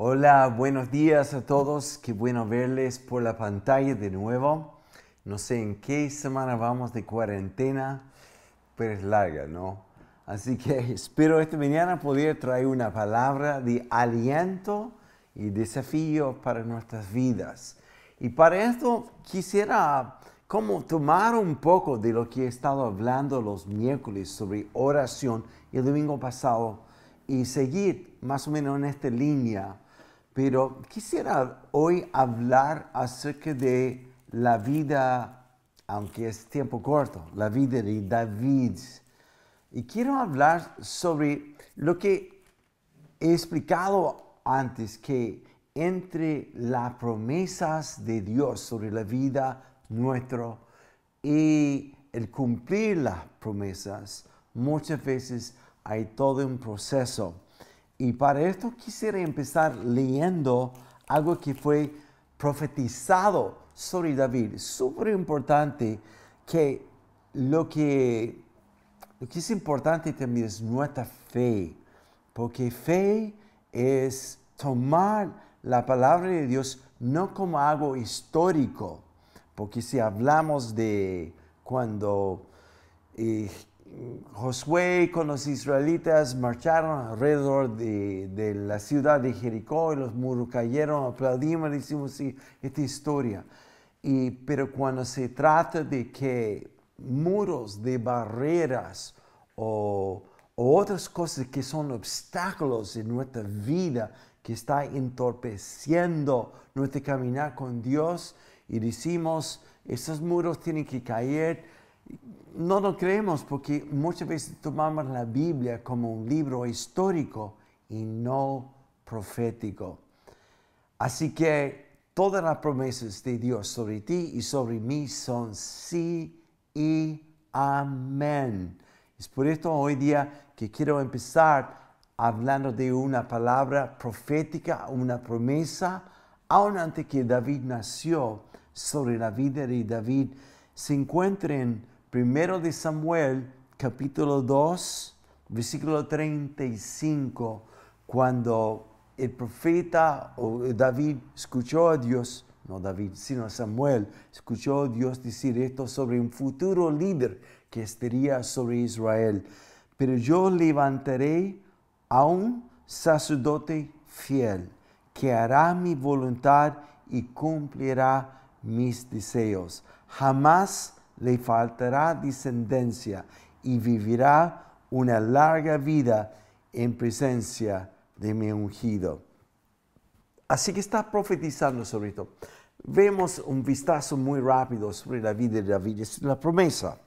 Hola, buenos días a todos. Qué bueno verles por la pantalla de nuevo. No sé en qué semana vamos de cuarentena, pero es larga, ¿no? Así que espero esta mañana poder traer una palabra de aliento y desafío para nuestras vidas. Y para esto quisiera como tomar un poco de lo que he estado hablando los miércoles sobre oración el domingo pasado y seguir más o menos en esta línea pero quisiera hoy hablar acerca de la vida, aunque es tiempo corto, la vida de David. Y quiero hablar sobre lo que he explicado antes, que entre las promesas de Dios sobre la vida nuestra y el cumplir las promesas, muchas veces hay todo un proceso y para esto quisiera empezar leyendo algo que fue profetizado sobre David. Súper importante que lo, que lo que es importante también es nuestra fe, porque fe es tomar la palabra de Dios no como algo histórico, porque si hablamos de cuando eh, Josué con los israelitas marcharon alrededor de, la ciudad de Jericó y los muros cayeron, aplaudimos, decimos esta historia. Y, pero cuando se trata de que muros de barreras o, o otras cosas que son obstáculos en nuestra vida, que está entorpeciendo nuestro caminar con Dios, y decimos, esos muros tienen que caer, no lo creemos porque muchas veces tomamos la Biblia como un libro histórico y no profético. Así que todas las promesas de Dios sobre ti y sobre mí son sí y amén. Es por esto hoy día que quiero empezar hablando de una palabra profética, una promesa, aún antes que David nació, sobre la vida de David, se encuentra en Primero de Samuel, capítulo 2, versículo 35, cuando el profeta David escuchó a Dios, no David, sino Samuel, escuchó a Dios decir esto sobre un futuro líder que estaría sobre Israel. Pero yo levantaré a un sacerdote fiel que hará mi voluntad y cumplirá mis deseos. Jamás le faltará descendencia y vivirá una larga vida en presencia de mi ungido. Así que está profetizando sobre esto. Vemos un vistazo muy rápido sobre la vida de David. Es la promesa.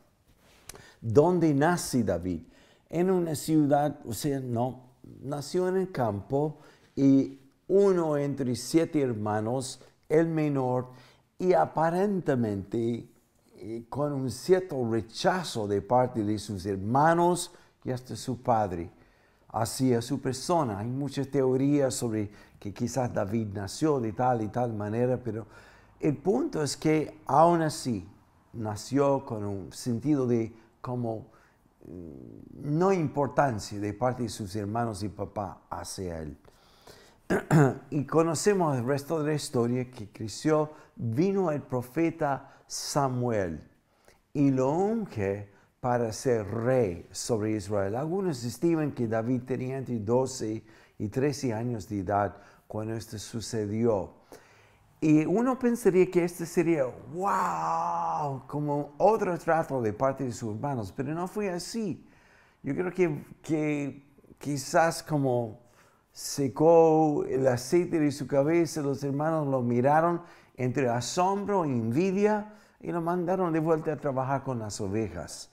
¿Dónde nace David? En una ciudad, o sea, no, nació en el campo y uno entre siete hermanos, el menor, y aparentemente con un cierto rechazo de parte de sus hermanos y hasta su padre hacia su persona. Hay muchas teorías sobre que quizás David nació de tal y tal manera, pero el punto es que aún así nació con un sentido de como mm, no importancia de parte de sus hermanos y papá hacia él. y conocemos el resto de la historia que creció, vino el profeta Samuel y lo unge para ser rey sobre Israel. Algunos estiman que David tenía entre 12 y 13 años de edad cuando esto sucedió. Y uno pensaría que este sería, wow, como otro trato de parte de sus hermanos, pero no fue así. Yo creo que, que quizás como secó el aceite de su cabeza, los hermanos lo miraron entre asombro e envidia y lo mandaron de vuelta a trabajar con las ovejas.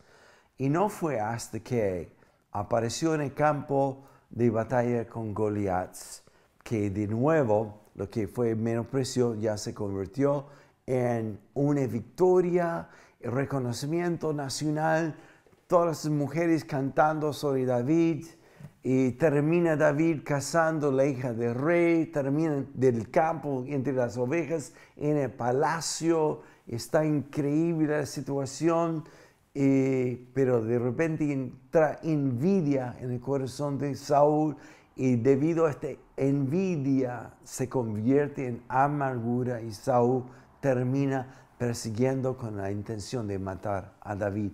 Y no fue hasta que apareció en el campo de batalla con Goliat que de nuevo lo que fue menosprecio ya se convirtió en una victoria, reconocimiento nacional, todas las mujeres cantando sobre David, y termina David cazando la hija del rey, termina del campo entre las ovejas, en el palacio, está increíble la situación, pero de repente entra envidia en el corazón de Saúl y debido a esta envidia se convierte en amargura y Saúl termina persiguiendo con la intención de matar a David.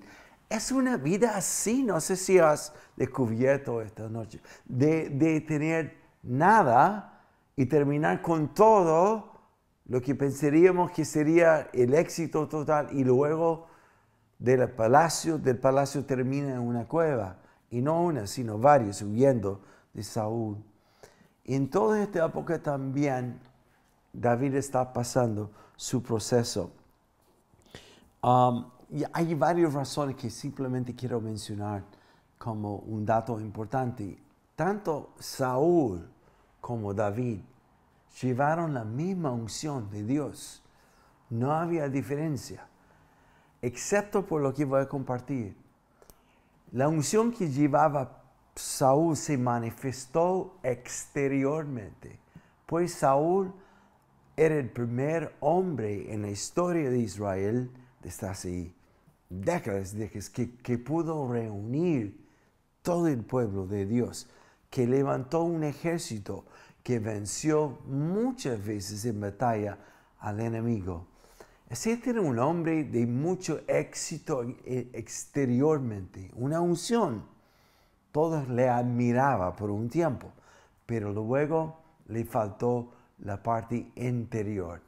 Es una vida así, no sé si has descubierto esta noche, de tener nada y terminar con todo lo que pensaríamos que sería el éxito total y luego del palacio, del palacio termina en una cueva. Y no una, sino varios huyendo de Saúl. En toda esta época también David está pasando su proceso. Um, y hay varias razones que simplemente quiero mencionar como un dato importante. Tanto Saúl como David llevaron la misma unción de Dios. No había diferencia, excepto por lo que voy a compartir. La unción que llevaba Saúl se manifestó exteriormente, pues Saúl era el primer hombre en la historia de Israel, desde hace décadas, que, que pudo reunir todo el pueblo de Dios, que levantó un ejército que venció muchas veces en batalla al enemigo. Este era un hombre de mucho éxito e, exteriormente, una unción. Todos le admiraba por un tiempo, pero luego le faltó la parte interior.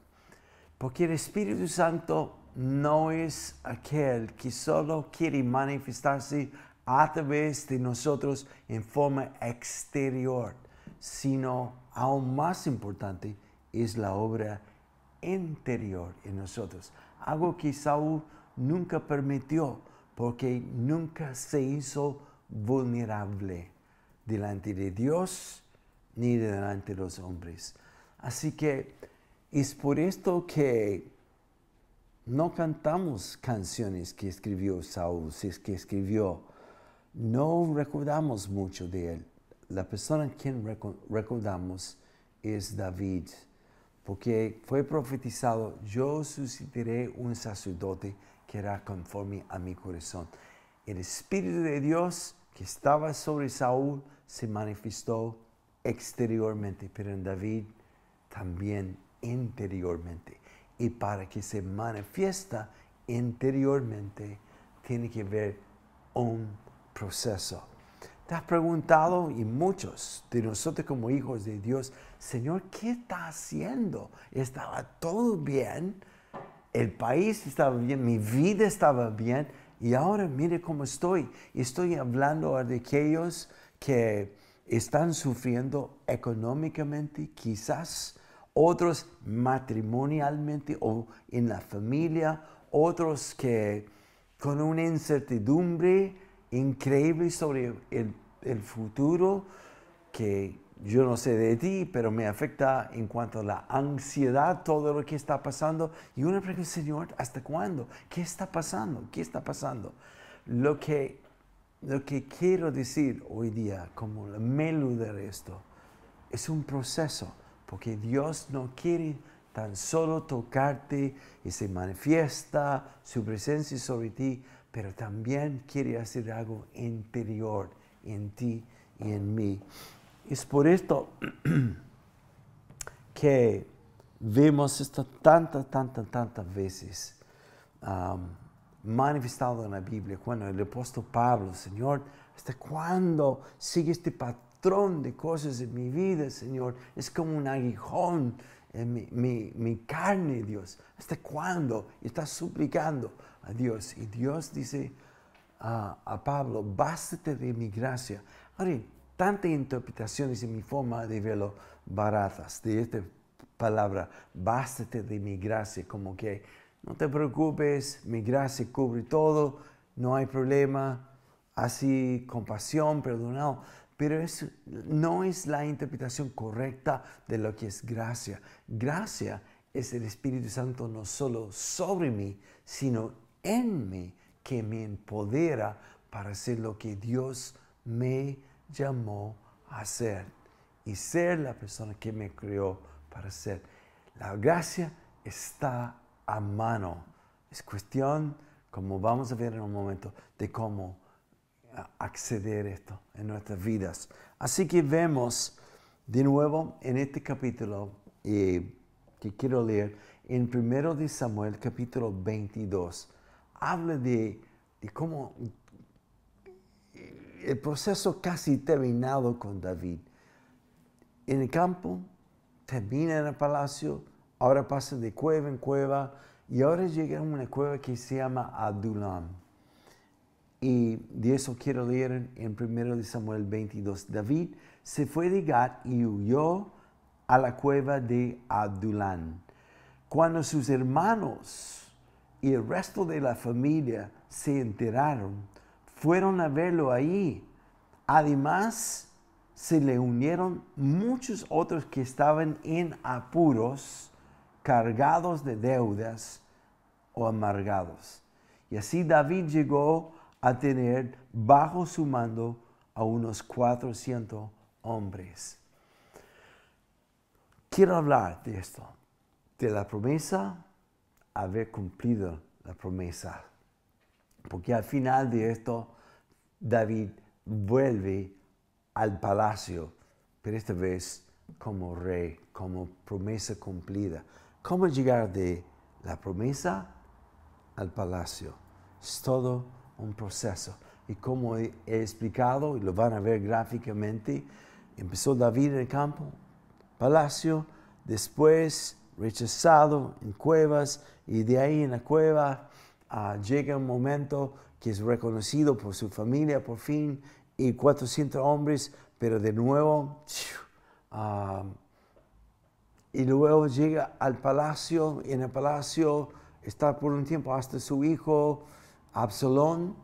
Porque el Espíritu Santo no es aquel que solo quiere manifestarse a través de nosotros en forma exterior, sino aún más importante es la obra interior en nosotros. Algo que Saúl nunca permitió porque nunca se hizo vulnerable delante de Dios ni delante de los hombres. Así que es por esto que no cantamos canciones que escribió Saúl, si es que escribió. No recordamos mucho de él la persona a quien recordamos es David, porque fue profetizado, yo suscitaré un sacerdote que era conforme a mi corazón. El Espíritu de Dios que estaba sobre Saúl se manifestó exteriormente, pero en David también interiormente. Y para que se manifiesta interiormente, tiene que haber un proceso. ¿Te has preguntado, y muchos de nosotros como hijos de Dios, Señor, ¿qué está haciendo? Estaba todo bien, el país estaba bien, mi vida estaba bien, y ahora mire cómo estoy. Estoy hablando de aquellos que están sufriendo económicamente, quizás, otros matrimonialmente o en la familia, otros que con una incertidumbre, increíble sobre el, el, futuro que yo no sé de ti, pero me afecta en cuanto a la ansiedad, todo lo que está pasando. Y una pregunta, Señor, ¿hasta cuándo? ¿Qué está pasando? ¿Qué está pasando? Lo que, lo que quiero decir hoy día, como la melu de esto, es un proceso, porque Dios no quiere tan solo tocarte y se manifiesta su presencia sobre ti, pero también quiere hacer algo interior en ti y en mí. Es por esto que vemos esto tantas, tantas, tantas veces manifestado en la Biblia. Cuando el apóstol Pablo, Señor, ¿hasta cuándo sigue este patrón de cosas en mi vida, Señor? Es como un aguijón en mi, mi carne, Dios. ¿Hasta cuándo? Y está suplicando a Dios. Y Dios dice a, Pablo, bástate de mi gracia. Ahora, tantas interpretaciones en mi forma de verlo baratas de esta palabra, bástate de mi gracia, como que no te preocupes, mi gracia cubre todo, no hay problema, así compasión, perdonado. Pero eso no es la interpretación correcta de lo que es gracia. Gracia es el Espíritu Santo no solo sobre mí, sino en mí que me empodera para hacer lo que Dios me llamó a hacer y ser la persona que me creó para ser. La gracia está a mano. Es cuestión, como vamos a ver en un momento, de cómo acceder a esto en nuestras vidas. Así que vemos de nuevo en este capítulo eh, que quiero leer, en 1 de Samuel capítulo 22, habla de, cómo el proceso casi terminado con David. En el campo, termina en el palacio, ahora pasa de cueva en cueva y ahora llega a una cueva que se llama Adulam. Y de eso quiero leer en 1 Samuel 22. David se fue de Gad y huyó a la cueva de Adulam. Cuando sus hermanos y el resto de la familia se enteraron, fueron a verlo ahí. Además, se le unieron muchos otros que estaban en apuros, cargados de deudas o amargados. Y así David llegó a tener bajo su mando a unos 400 hombres. Quiero hablar de esto, de la promesa, haber cumplido la promesa. Porque al final de esto, David vuelve al palacio, pero esta vez como rey, como promesa cumplida. ¿Cómo llegar de la promesa al palacio? Es todo un proceso. Y como he explicado, y lo van a ver gráficamente, empezó David en el campo, palacio, después rechazado en cuevas, y de ahí en la cueva uh, llega un momento que es reconocido por su familia por fin, y 400 hombres, pero de nuevo, uh, y luego llega al palacio, y en el palacio está por un tiempo hasta su hijo Absalón,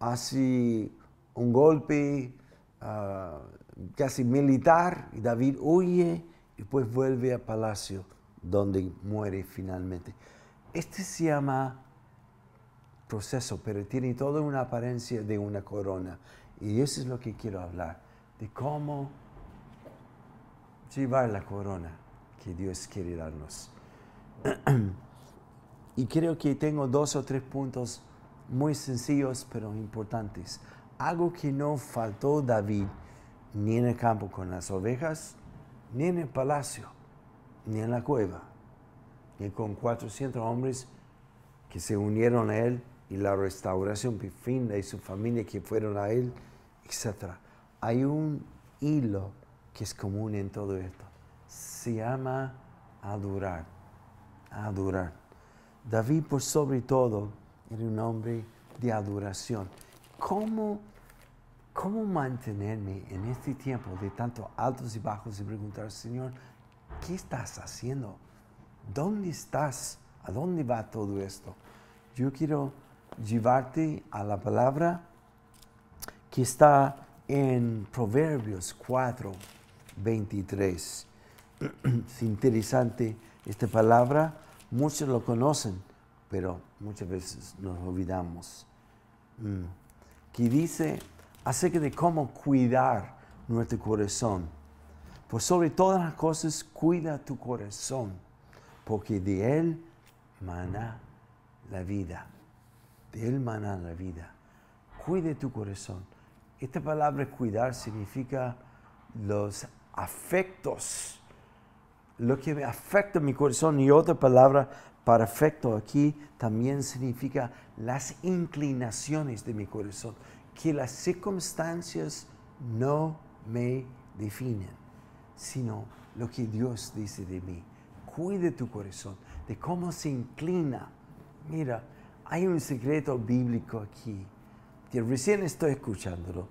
hace un golpe uh, casi militar, y David huye, y pues vuelve al palacio, donde muere finalmente. Este se llama proceso, pero tiene toda una apariencia de una corona. Y eso es lo que quiero hablar, de cómo llevar la corona que Dios quiere darnos. y creo que tengo dos o tres puntos muy sencillos pero importantes. Algo que no faltó David ni en el campo con las ovejas, ni en el palacio, ni en la cueva, ni con 400 hombres que se unieron a él y la restauración de su familia que fueron a él, etc. Hay un hilo que es común en todo esto. Se llama adorar. Adorar. David, por sobre todo, era un hombre de adoración. ¿Cómo, cómo mantenerme en este tiempo de tanto altos y bajos y preguntar, Señor, ¿qué estás haciendo? ¿Dónde estás? ¿A dónde va todo esto? Yo quiero llevarte a la palabra que está en Proverbios 4, 23. Es interesante esta palabra, muchos lo conocen, pero muchas veces nos olvidamos. Mm. Que dice acerca de cómo cuidar nuestro corazón. Por sobre todas las cosas, cuida tu corazón, porque de él mana la vida de Él mana la vida. Cuide tu corazón. Esta palabra cuidar significa los afectos, lo que me afecta mi corazón. Y otra palabra para afecto aquí también significa las inclinaciones de mi corazón, que las circunstancias no me definen, sino lo que Dios dice de mí. Cuide tu corazón, de cómo se inclina. Mira, hay un secreto bíblico aquí, que recién estoy escuchándolo,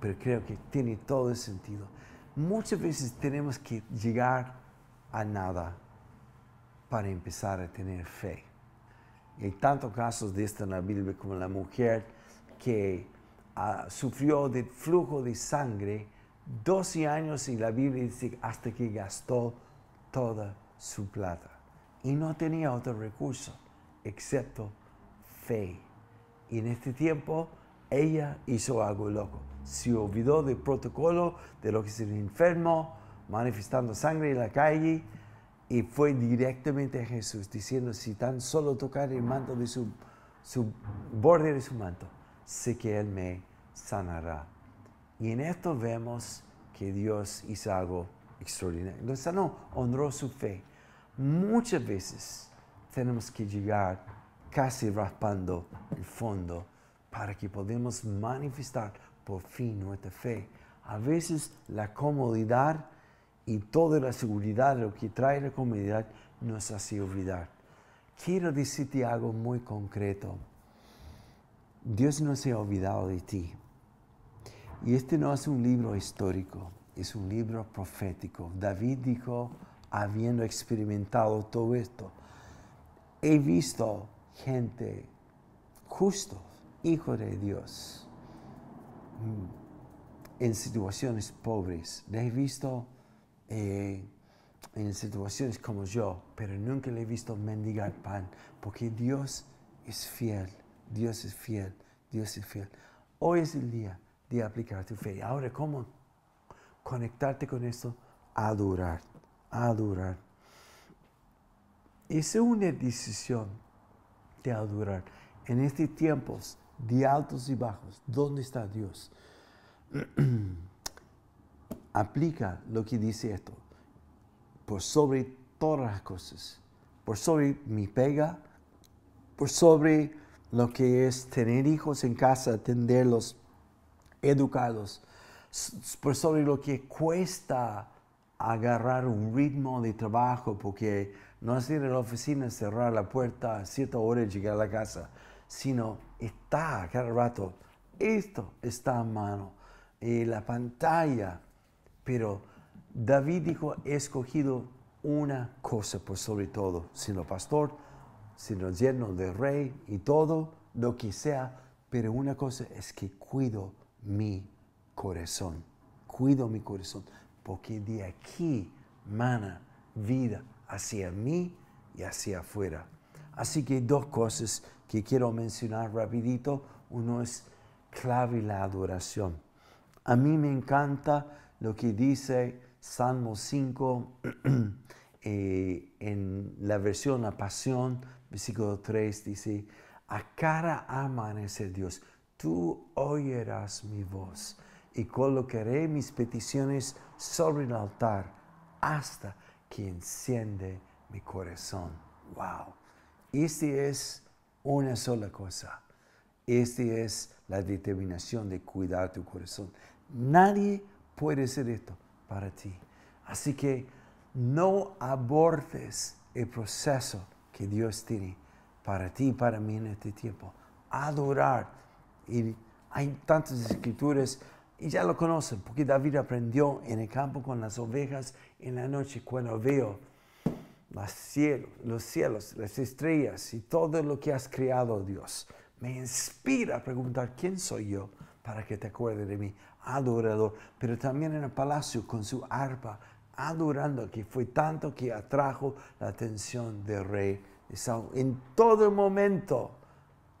pero creo que tiene todo el sentido. Muchas veces tenemos que llegar a nada para empezar a tener fe. hay tantos casos de esto en la Biblia como la mujer que ah, sufrió de flujo de sangre 12 años y la Biblia dice hasta que gastó toda su plata y no tenía otro recurso excepto fe. Y en este tiempo ella hizo algo loco. Se olvidó del protocolo de lo que es el enfermo, manifestando sangre en la calle y fue directamente a Jesús diciendo, si tan solo tocar el manto de su, su borde de su manto, sé que Él me sanará. Y en esto vemos que Dios hizo algo extraordinario. Lo sanó, honró su fe. Muchas veces tenemos que llegar casi raspando el fondo para que podamos manifestar por fin nuestra fe. A veces la comodidad y toda la seguridad, lo que trae la comodidad, nos hace olvidar. Quiero decirte algo muy concreto. Dios no se ha olvidado de ti. Y este no es un libro histórico, es un libro profético. David dijo, habiendo experimentado todo esto, he visto gente justo, hijo de Dios, mm, en situaciones pobres. Le he visto eh, en situaciones como yo, pero nunca le he visto mendigar pan, porque Dios es fiel, Dios es fiel, Dios es fiel. Hoy es el día de aplicar tu fe. Ahora, ¿cómo conectarte con esto? Adorar, adorar. Es una decisión de adorar. En estos tiempos de altos y bajos, ¿dónde está Dios? Aplica lo que dice esto. Por sobre todas las cosas. Por sobre mi pega. Por sobre lo que es tener hijos en casa, atenderlos, educarlos. Por sobre lo que cuesta agarrar un ritmo de trabajo, porque no es ir a la oficina, cerrar la puerta a cierta hora y llegar a la casa, sino está cada rato. Esto está a mano. Eh, la pantalla. Pero David dijo, he escogido una cosa por sobre todo, sino pastor, sino lleno de rey y todo, lo que sea, pero una cosa es que cuido mi corazón, cuido mi corazón, porque de aquí mana vida hacia mí y hacia afuera. Así que dos cosas que quiero mencionar rapidito. Uno es clave la adoración. A mí me encanta lo que dice Salmo 5 eh, en la versión La Pasión, versículo 3, dice, a cara amanecer Dios, tú oirás mi voz y colocaré mis peticiones sobre el altar hasta que enciende mi corazón. Wow. Este es una sola cosa. Esta es la determinación de cuidar tu corazón. Nadie puede hacer esto para ti. Así que no abortes el proceso que Dios tiene para ti y para mí en este tiempo. Adorar. Y hay tantas escrituras y ya lo conocen, porque David aprendió en el campo con las ovejas en la noche cuando veo los cielos, los cielos, las estrellas y todo lo que has creado, Dios. Me inspira a preguntar, ¿quién soy yo para que te acuerdes de mí? Adorador, pero también en el palacio con su arpa, adorando, que fue tanto que atrajo la atención del rey de Saúl. En todo momento,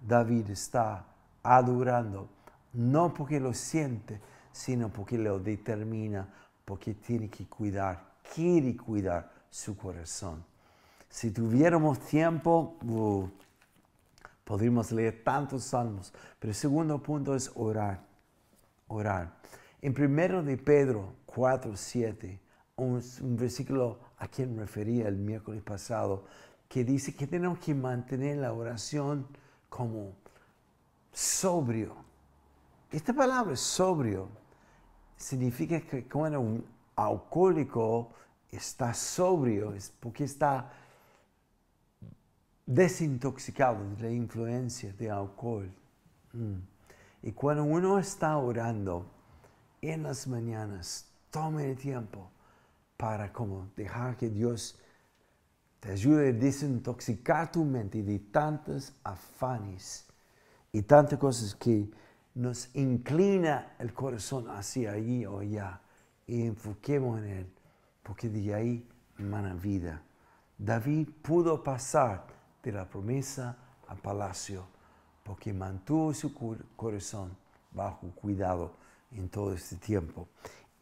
David está adorando, no porque lo siente, sino porque lo determina, porque tiene que cuidar, quiere cuidar su corazón. Si tuviéramos tiempo, uh, podríamos leer tantos salmos, pero el segundo punto es orar, orar. En primero de Pedro 4, 7, un, un versículo a quien refería el miércoles pasado, que dice que tenemos que mantener la oración como sobrio. Esta palabra sobrio significa que cuando un alcohólico está sobrio es porque está desintoxicado de la influencia de alcohol. Mm. Y cuando uno está orando en las mañanas, tome el tiempo para como dejar que Dios te ayude a desintoxicar tu mente de tantos afanes y tantas cosas que nos inclina el corazón hacia allí o allá y enfoquemos en Él, porque de ahí emana vida. David pudo pasar de la promesa al palacio porque mantuvo su corazón bajo cuidado en todo este tiempo.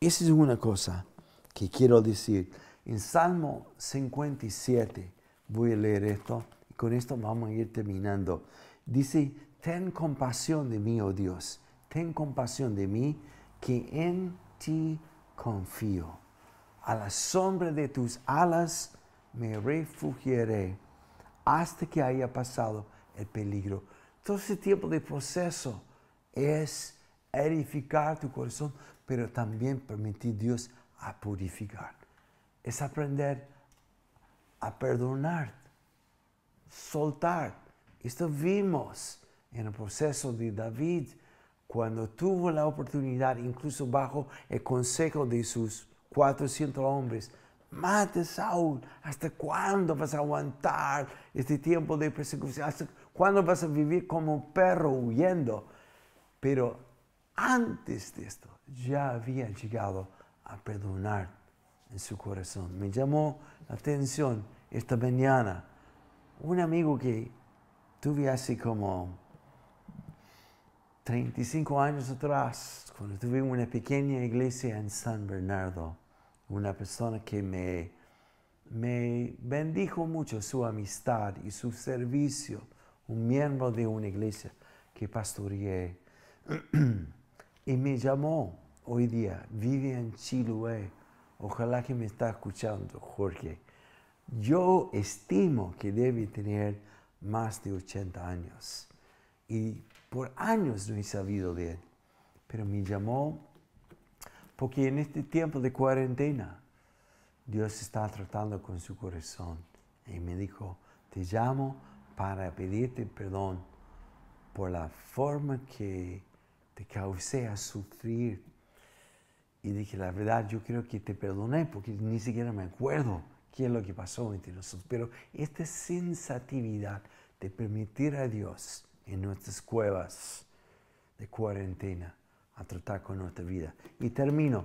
Esa es una cosa que quiero decir. En Salmo 57, voy a leer esto y con esto vamos a ir terminando. Dice, ten compasión de mí, oh Dios, ten compasión de mí, que en ti confío. A la sombra de tus alas me refugiaré hasta que haya pasado el peligro. Todo ese tiempo de proceso es edificar tu corazón, pero también permitir Dios a purificar. Es aprender a perdonar, soltar. Esto vimos en el proceso de David cuando tuvo la oportunidad, incluso bajo el consejo de sus 400 hombres, mate Saúl, ¿hasta cuándo vas a aguantar este tiempo de persecución? ¿Hasta cuándo vas a vivir como un perro huyendo? Pero antes de esto, ya había llegado a perdonar en su corazón. Me llamó la atención esta mañana un amigo que tuve hace como 35 años atrás, cuando tuve una pequeña iglesia en San Bernardo, una persona que me, me bendijo mucho su amistad y su servicio, un miembro de una iglesia que pastoreé. y me llamó hoy día, vive en Chiloé. Ojalá que me está escuchando, Jorge. Yo estimo que debe tener más de 80 años. Y por años no he sabido de él, pero me llamó porque en este tiempo de cuarentena Dios está tratando con su corazón y me dijo, te llamo para pedirte perdón por la forma que te causé a sufrir. Y dije, la verdad, yo creo que te perdoné porque ni siquiera me acuerdo qué es lo que pasó entre nosotros. Pero esta sensatividad de permitir a Dios en nuestras cuevas de cuarentena a tratar con nuestra vida. Y termino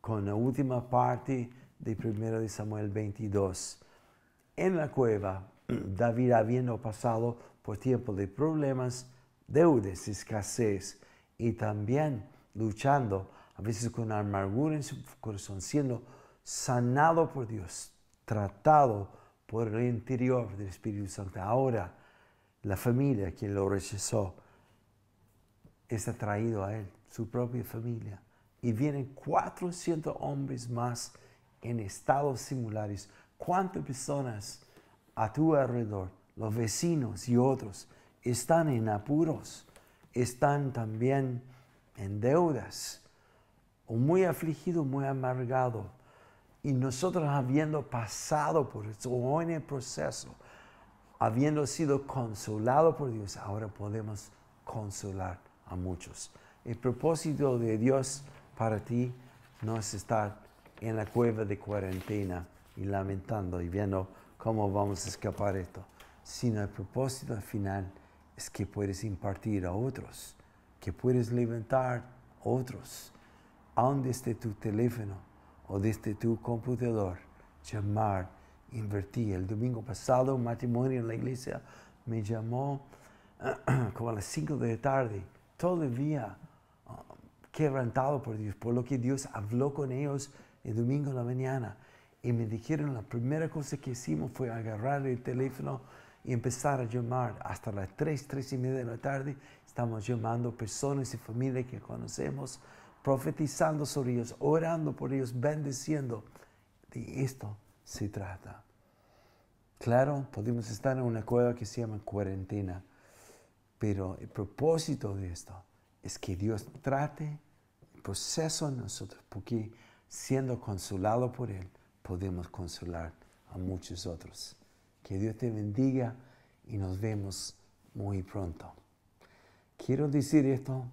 con la última parte de 1 de Samuel 22. En la cueva, David habiendo pasado por tiempo de problemas, deudas, escasez y también luchando a veces con amargura en su corazón, siendo sanado por Dios, tratado por el interior del Espíritu Santo. Ahora, la familia quien lo rechazó es atraído a él, su propia familia. Y vienen 400 hombres más en estados similares. ¿Cuántas personas a tu alrededor, los vecinos y otros, están en apuros? Están también en deudas, o muy afligidos, muy amargados. Y nosotros habiendo pasado por eso, o en el proceso, habiendo sido consolado por Dios, ahora podemos consolar a muchos. El propósito de Dios para ti no es estar en la cueva de cuarentena y lamentando y viendo cómo vamos a escapar esto, sino el propósito final es que puedes impartir a otros, que puedes levantar a otros, aun desde tu teléfono o desde tu computador, llamar invertí. El domingo pasado un matrimonio en la iglesia me llamó como a las 5 de la tarde, todavía uh, quebrantado por Dios, por lo que Dios habló con ellos el domingo en la mañana. Y me dijeron, la primera cosa que hicimos fue agarrar el teléfono y empezar a llamar. Hasta las 3, 3 y media de la tarde estamos llamando personas y familias que conocemos, profetizando sobre ellos, orando por ellos, bendiciendo. De esto se trata. Claro, podemos estar en una cueva que se llama cuarentena, pero el propósito de esto es que Dios trate el proceso en nosotros, porque siendo consolado por Él, podemos consolar a muchos otros. Que Dios te bendiga y nos vemos muy pronto. Quiero decir esto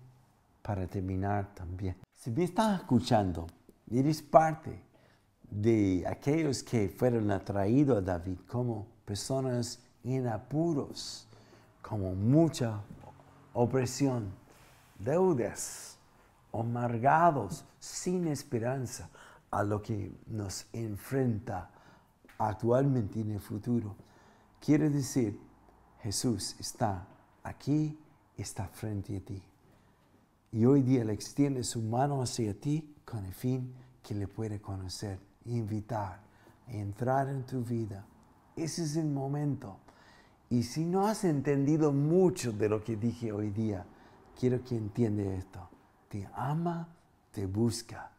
para terminar también. Si me estás escuchando, eres parte de aquellos que fueron atraídos a David como personas en apuros, como mucha opresión, deudas, amargados, sin esperanza a lo que nos enfrenta actualmente en el futuro. Quiere decir, Jesús está aquí, está frente a ti. Y hoy día le extiende su mano hacia ti con el fin que le puede conocer invitar, entrar en tu vida. Ese es el momento. Y si no has entendido mucho de lo que dije hoy día, quiero que entiendas esto. Te ama, te busca.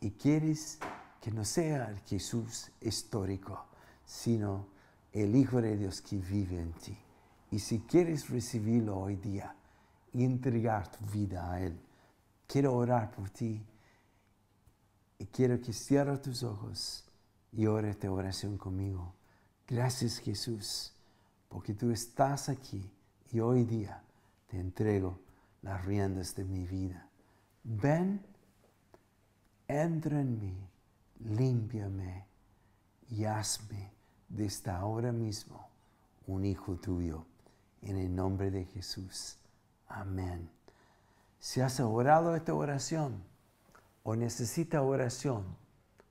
y quieres que no sea el Jesús histórico, sino el Hijo de Dios que vive en ti. Y si quieres recibirlo hoy día y entregar tu vida a Él, quiero orar por ti y quiero que cierres tus ojos y ore esta oración conmigo. Gracias Jesús, porque tú estás aquí y hoy día te entrego las riendas de mi vida. Ven, entra en mí, límpiame y hazme desde ahora mismo un hijo tuyo. En el nombre de Jesús. Amén. Si has orado esta oración o necesita oración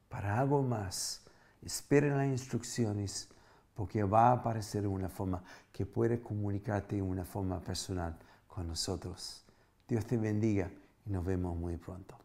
para algo más, espere las instrucciones porque va a aparecer una forma que puede comunicarte de una forma personal con nosotros. Dios te bendiga y nos vemos muy pronto.